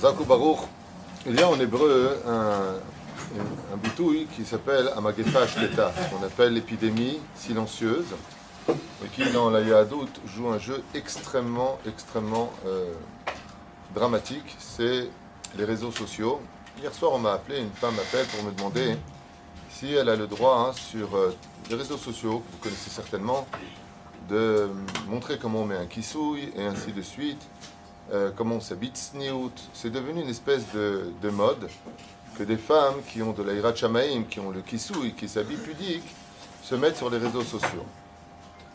Zakou Baruch, il y a en hébreu un, un qui s'appelle Amagefa Shleta, qu'on appelle l'épidémie silencieuse, et qui dans la Yahadut joue un jeu extrêmement, extrêmement euh, dramatique, c'est les réseaux sociaux. Hier soir, on m'a appelé, une femme m'appelle pour me demander si elle a le droit, hein, sur euh, les réseaux sociaux, que vous connaissez certainement, de montrer comment on met un kissouille et ainsi de suite, euh, comment on s'habite sniout. C'est devenu une espèce de, de mode que des femmes qui ont de l'aïra chamaïm, qui ont le kissouille, qui s'habillent pudique, se mettent sur les réseaux sociaux.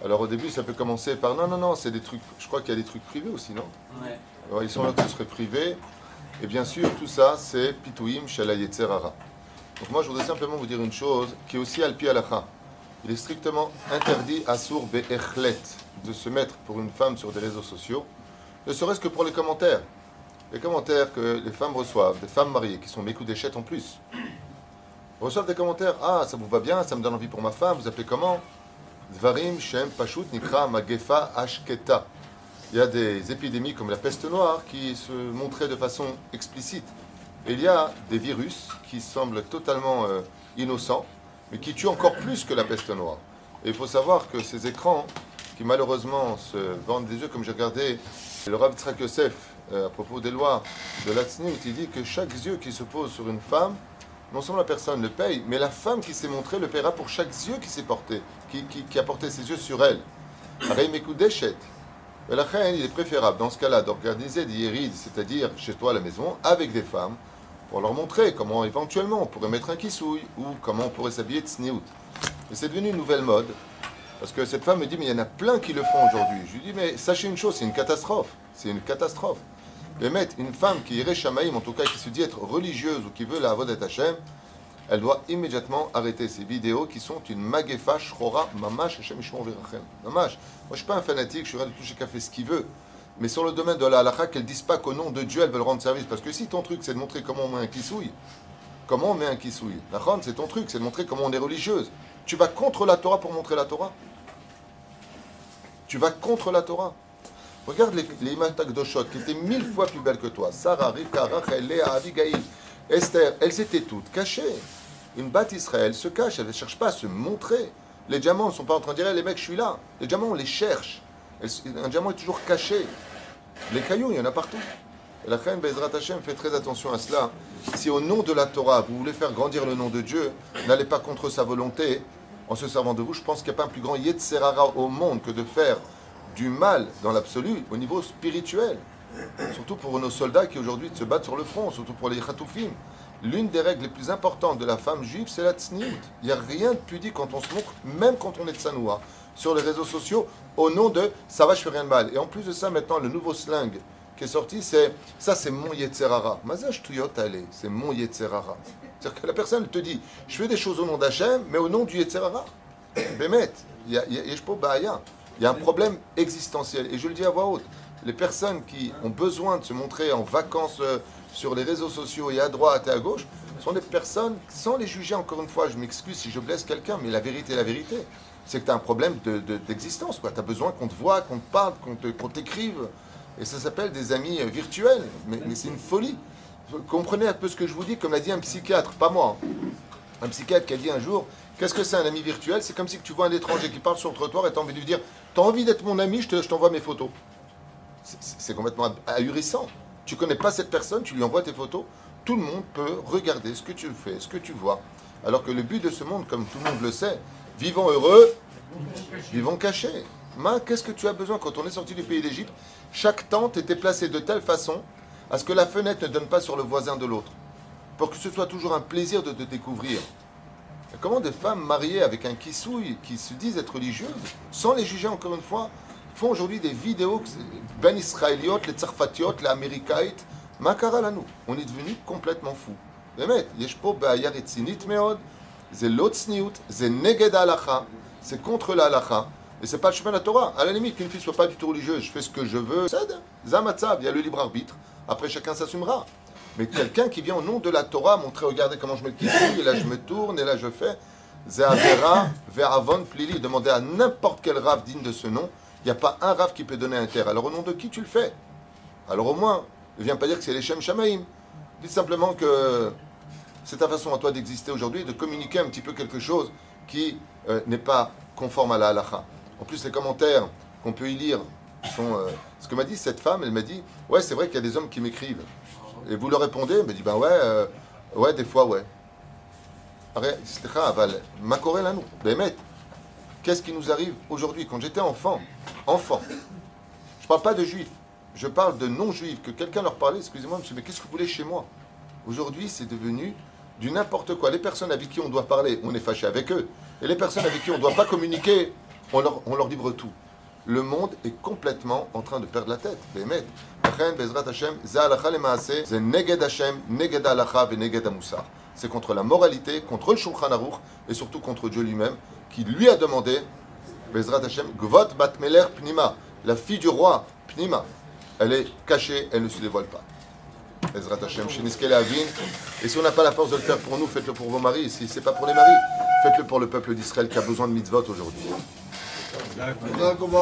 Alors au début, ça peut commencer par non, non, non, c'est des trucs. Je crois qu'il y a des trucs privés aussi, non? Ouais. Alors, ils sont là tous privés. Et bien sûr, tout ça, c'est pitouim shala yetzerara. Donc moi, je voudrais simplement vous dire une chose qui est aussi al pi halacha. Il est strictement interdit à sour be'echlet de se mettre pour une femme sur des réseaux sociaux, ne serait-ce que pour les commentaires. Les commentaires que les femmes reçoivent, des femmes mariées qui sont mes coups d'échette en plus, reçoivent des commentaires. Ah, ça vous va bien, ça me donne envie pour ma femme, vous appelez comment? Dvarim Shem Pashut Nikra Magefa Ashketa. Il y a des épidémies comme la peste noire qui se montraient de façon explicite. Et il y a des virus qui semblent totalement euh, innocents, mais qui tuent encore plus que la peste noire. Et il faut savoir que ces écrans, qui malheureusement se vendent des yeux, comme j'ai regardé le Rav Tzrak Yosef euh, à propos des lois de l'Atsniout, il dit que chaque yeux qui se pose sur une femme, non seulement la personne le paye, mais la femme qui s'est montrée le paiera pour chaque yeux qui s'est porté, qui, a porté ses yeux sur elle. La reine, il est préférable dans ce cas-là d'organiser des yérides, c'est-à-dire chez toi à la maison, avec des femmes, pour leur montrer comment éventuellement on pourrait mettre un kissouille ou comment on pourrait s'habiller de sniout. Et c'est devenu une nouvelle mode, parce que cette femme me dit, mais il y en a plein qui le font aujourd'hui. Je lui dis, mais sachez une chose, c'est une catastrophe. C'est une catastrophe. Mais mettre une femme qui irait Shamaïm, en tout cas qui se dit être religieuse ou qui veut la Avodat Hashem, elle doit immédiatement arrêter ces vidéos qui sont une magefa shrora mamash Hashem virachem. Mamash. Moi, je suis pas un fanatique, je suis rien de tout, chacun fait ce qu'il veut. Mais sur le domaine de la halakha, qu'elle dise pas qu'au nom de Dieu, elle veut le rendre service. Parce que si ton truc, c'est de montrer comment on met un kissouille, comment on met un kissouille, c'est ton truc, c'est de montrer comment on est religieuse. Tu vas contre la Torah pour montrer la Torah? Tu vas contre la Torah Regarde les, les images d'Oshot qui étaient mille fois plus belles que toi. Sarah, Rivka, Rachel, Léa, Abigail, Esther, elles étaient toutes cachées. Une batte Israël se cache, elle ne cherche pas à se montrer. Les diamants ne sont pas en train de dire Eh, les mecs, je suis là. Les diamants, on les cherche. Un diamant est toujours caché. Les cailloux, il y en a partout. Et la reine Bezrat Hashem fait très attention à cela. Si au nom de la Torah, vous voulez faire grandir le nom de Dieu, n'allez pas contre sa volonté en se servant de vous. Je pense qu'il n'y a pas un plus grand Yetzerara au monde que de faire du mal dans l'absolu au niveau spirituel. Surtout pour nos soldats qui aujourd'hui se battent sur le front, surtout pour les Khatoufim. L'une des règles les plus importantes de la femme juive, c'est la tsniout. Il n'y a rien de pudique quand on se montre, même quand on est de Sanoua, sur les réseaux sociaux, au nom de ça va, je fais rien de mal. Et en plus de ça, maintenant, le nouveau slang qui est sorti, c'est ça, c'est mon Yetzerara. Tuyot allez, c'est mon Yetzerara. C'est-à-dire que la personne te dit, je fais des choses au nom d'Hachem, mais au nom du Yetzerara. Bémet, il y a, un problème existentiel. Et je le dis à voix haute. Les personnes qui ont besoin de se montrer en vacances euh, sur les réseaux sociaux et à droite et à gauche sont des personnes, sans les juger encore une fois, je m'excuse si je blesse quelqu'un, mais la vérité est la vérité. C'est que tu as un problème de- de- d'existence. tu as besoin qu'on te voit, qu'on te parle, qu'on t'écrive. Et ça s'appelle des amis euh, virtuels. Mais, c'est une folie. Comprenez un peu ce que je vous dis, comme l'a dit un psychiatre, pas moi. hein. Un psychiatre qui a dit un jour Qu'est-ce que c'est un ami virtuel? C'est comme si tu vois un étranger qui parle sur le trottoir et tu as envie de lui dire T'as envie d'être mon ami, je te- je t'envoie mes photos. C'est- complètement ahurissant. Tu connais pas cette personne, tu lui envoies tes photos. Tout le monde peut regarder ce que tu fais, ce que tu vois. Alors que le but de ce monde, comme tout le monde le sait, vivons heureux, vivons cachés. Ma, qu'est-ce que tu as besoin quand on est sorti du pays d'Égypte Chaque tente était placée de telle façon à ce que la fenêtre ne donne pas sur le voisin de l'autre, pour que ce soit toujours un plaisir de te découvrir. Comment des femmes mariées avec un kissouille qui se disent être religieuses, sans les juger encore une fois, font aujourd'hui des vidéos ben israéliotes, les tsarfatiotes, les américaïtes, makara lanou. On est devenu complètement fou. Ben, c'est l'autre c'est neged c'est contre la et c'est pas le chemin de la Torah. À la limite, qu'une fille soit pas du tout religieuse, je fais ce que je veux, c'est Zamatzab, il y a le libre arbitre, après chacun s'assumera. Mais quelqu'un qui vient au nom de la Torah montrer, regardez comment je me kiffe, et là je me tourne, et là je fais, Zéavera, Ve'avon, Plili, demandez à n'importe quel rave digne de ce nom, il n'y a pas un rave qui peut donner un terre. Alors au nom de qui tu le fais? Alors au moins, ne viens pas dire que c'est les Shem Shamaim. Dis simplement que c'est ta façon à toi d'exister aujourd'hui, de communiquer un petit peu quelque chose qui euh, n'est pas conforme à la halacha. En plus, les commentaires qu'on peut y lire sont. Euh, ce que m'a dit cette femme, elle m'a dit Ouais, c'est vrai qu'il y a des hommes qui m'écrivent. Et vous leur répondez Elle me dit Ben ouais, euh, ouais, des fois, ouais. Ben, qu'est-ce qui nous arrive aujourd'hui? Quand j'étais enfant, enfant, je ne parle pas de juifs, je parle de non-juifs, que quelqu'un leur parlait, excusez-moi monsieur, mais qu'est-ce que vous voulez chez moi? Aujourd'hui, c'est devenu du n'importe quoi. Les personnes avec qui on doit parler, on est fâché avec eux. Et les personnes avec qui on ne doit pas communiquer, on leur, on livre tout. Le monde est complètement en train de perdre la tête. C'est contre la moralité, contre le Shulchan Aruch et surtout contre Dieu lui-même qui lui a demandé Bezrat Hashem, Gvot Batmeler Pnima, la fille du roi Pnima. Elle est cachée, elle ne se dévoile pas. Bezrat Hashem, Et si on n'a pas la force de le faire pour nous, faites-le pour vos maris. Si ce n'est pas pour les maris, faites-le pour le peuple d'Israël qui a besoin de mitzvot aujourd'hui. Exacto.